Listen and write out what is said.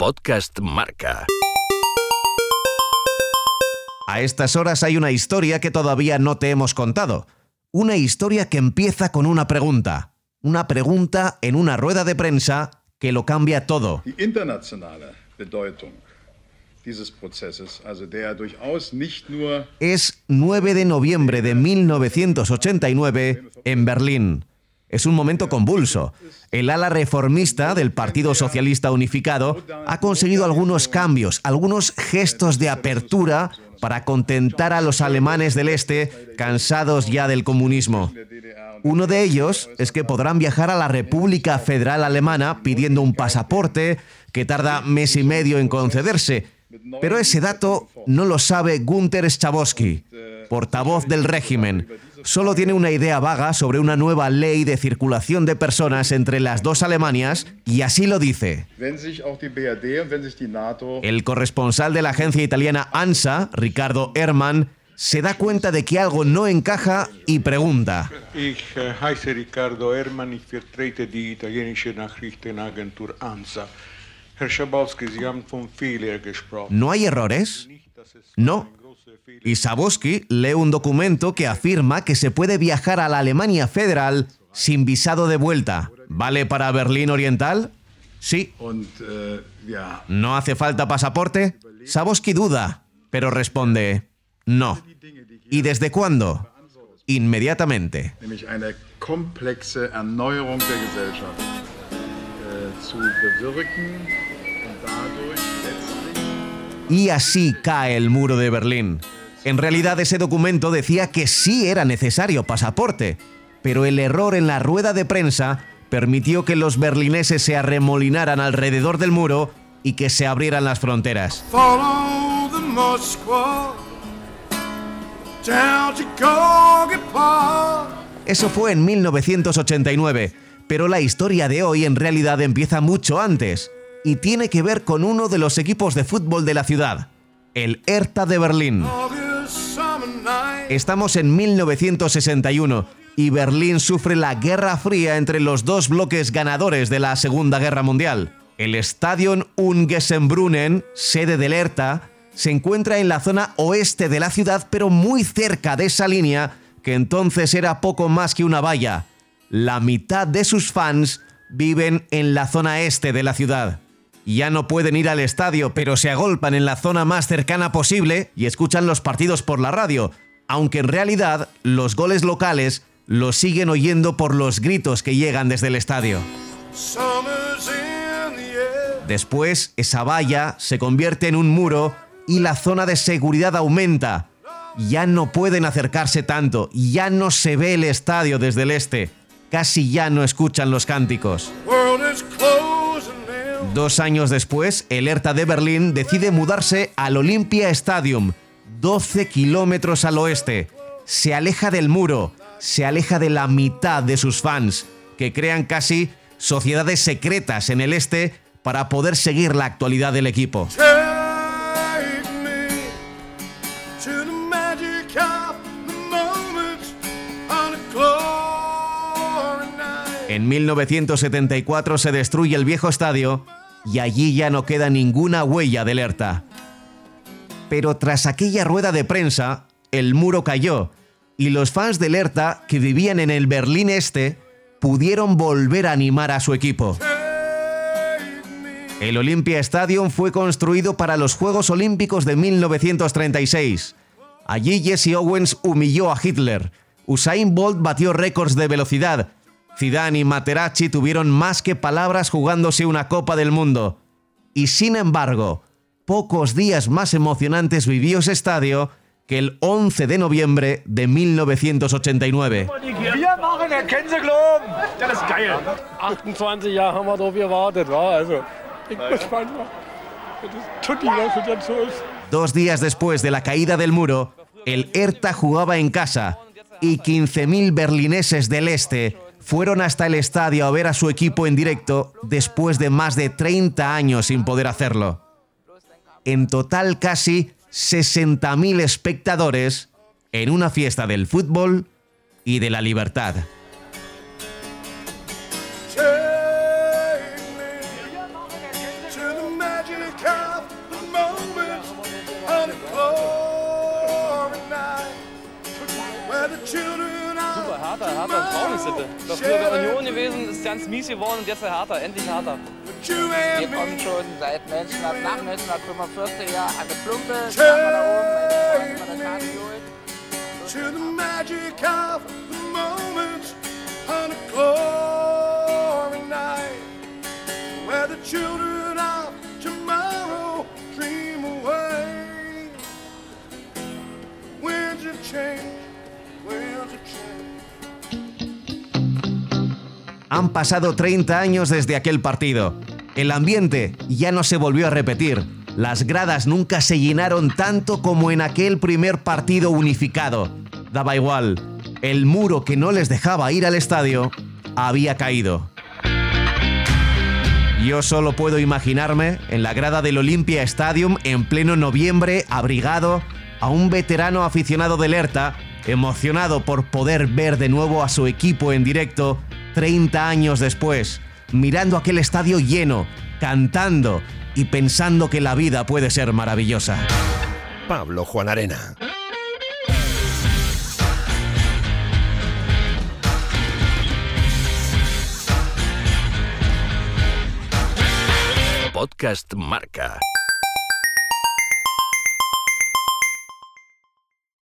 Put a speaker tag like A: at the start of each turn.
A: Podcast Marca.
B: A estas horas hay una historia que todavía no te hemos contado. Una historia que empieza con una pregunta. Una pregunta en una rueda de prensa que lo cambia todo.
C: Die internationale Bedeutung dieses Prozesses, also der durchaus nicht nur
B: Es 9 de noviembre de 1989 en Berlín. Es un momento convulso. El ala reformista del Partido Socialista Unificado ha conseguido algunos cambios, algunos gestos de apertura para contentar a los alemanes del Este cansados ya del comunismo. Uno de ellos es que podrán viajar a la República Federal Alemana pidiendo un pasaporte que tarda mes y medio en concederse. Pero ese dato no lo sabe Gunther Schabowski, portavoz del régimen. Solo tiene una idea vaga sobre una nueva ley de circulación de personas entre las dos Alemanias y así lo dice. El corresponsal de la agencia italiana ANSA, Ricardo Herman, se da cuenta de que algo no encaja y pregunta.
D: Ich äh, heiße Ricardo Nachrichtenagentur ANSA.
B: ¿No hay errores? No. Y Sabowski lee un documento que afirma que se puede viajar a la Alemania federal sin visado de vuelta. ¿Vale para Berlín Oriental? Sí.
C: äh,
B: ¿No hace falta pasaporte? Sabowski duda, pero responde, no. ¿Y desde cuándo? Inmediatamente.
C: Erneuerung der Gesellschaft äh, zu bewirken
B: Y así cae el muro de Berlín. En realidad ese documento decía que sí era necesario pasaporte, pero el error en la rueda de prensa permitió que los berlineses se arremolinaran alrededor del muro y que se abrieran las fronteras. Eso fue en 1989, pero la historia de hoy en realidad empieza mucho antes y tiene que ver con uno de los equipos de fútbol de la ciudad, el Hertha de Berlín. Estamos en 1961 y Berlín sufre la Guerra Fría entre los dos bloques ganadores de la Segunda Guerra Mundial. El Stadion Ungesenbrunnen, sede del Hertha, se encuentra en la zona oeste de la ciudad, pero muy cerca de esa línea que entonces era poco más que una valla. La mitad de sus fans viven en la zona este de la ciudad. Ya no pueden ir al estadio, pero se agolpan en la zona más cercana posible y escuchan los partidos por la radio, aunque en realidad los goles locales los siguen oyendo por los gritos que llegan desde el estadio. Después, esa valla se convierte en un muro y la zona de seguridad aumenta. Ya no pueden acercarse tanto, ya no se ve el estadio desde el este, casi ya no escuchan los cánticos.
E: World is.
B: Dos años después, el Hertha de Berlín decide mudarse al Olympia Stadium, 12 kilómetros al oeste. Se aleja del muro, se aleja de la mitad de sus fans, que crean casi sociedades secretas en el este para poder seguir la actualidad del equipo. En 1974 se destruye el viejo estadio y allí ya no queda ninguna huella del Hertha. Pero tras aquella rueda de prensa, el muro cayó y los fans del Hertha que vivían en el Berlín Este pudieron volver a animar a su equipo. El Olympia Stadium fue construido para los Juegos Olímpicos de 1936. Allí Jesse Owens humilló a Hitler. Usain Bolt batió récords de velocidad. Zidane y Materazzi tuvieron más que palabras jugándose una Copa del Mundo. Y sin embargo, pocos días más emocionantes vivió ese estadio que el 11 de noviembre de 1989.
F: Wir machen, erkennen Sie glauben. Das ist geil. 28 Jahre haben wir drauf gewartet, wa? Also, ich bin gespannt. wa? Das ist Tutti, was das jetzt so ist.
B: Dos días después de la caída del muro, el Hertha jugaba en casa y 15.000 berlineses del este fueron hasta el estadio a ver a su equipo en directo después de más de 30 años sin poder hacerlo. En total casi 60.000 espectadores en una fiesta del fútbol y de la libertad.
A: Trauningssitte. Das früher bei Union gewesen, ist ganz mies geworden und jetzt der Hertha, endlich Hertha.
G: Wir kommen
E: me.
G: schon seit 19, nach 1945 Jahren an der Plumpe, da waren wir da oben, Karte geholt.
E: to the magic of the moment on a glory night where the children of tomorrow dream away. Winds of change, winds of change.
B: Han pasado 30 años desde aquel partido. El ambiente ya no se volvió a repetir. Las gradas nunca se llenaron tanto como en aquel primer partido unificado. Daba igual. El muro que no les dejaba ir al estadio había caído. Yo solo puedo imaginarme en la grada del Olympia Stadium en pleno noviembre, abrigado, a un veterano aficionado del Hertha, emocionado por poder ver de nuevo a su equipo en directo 30 años después, mirando aquel estadio lleno, cantando y pensando que la vida puede ser maravillosa.
H: Pablo Juan Arena. Podcast Marca.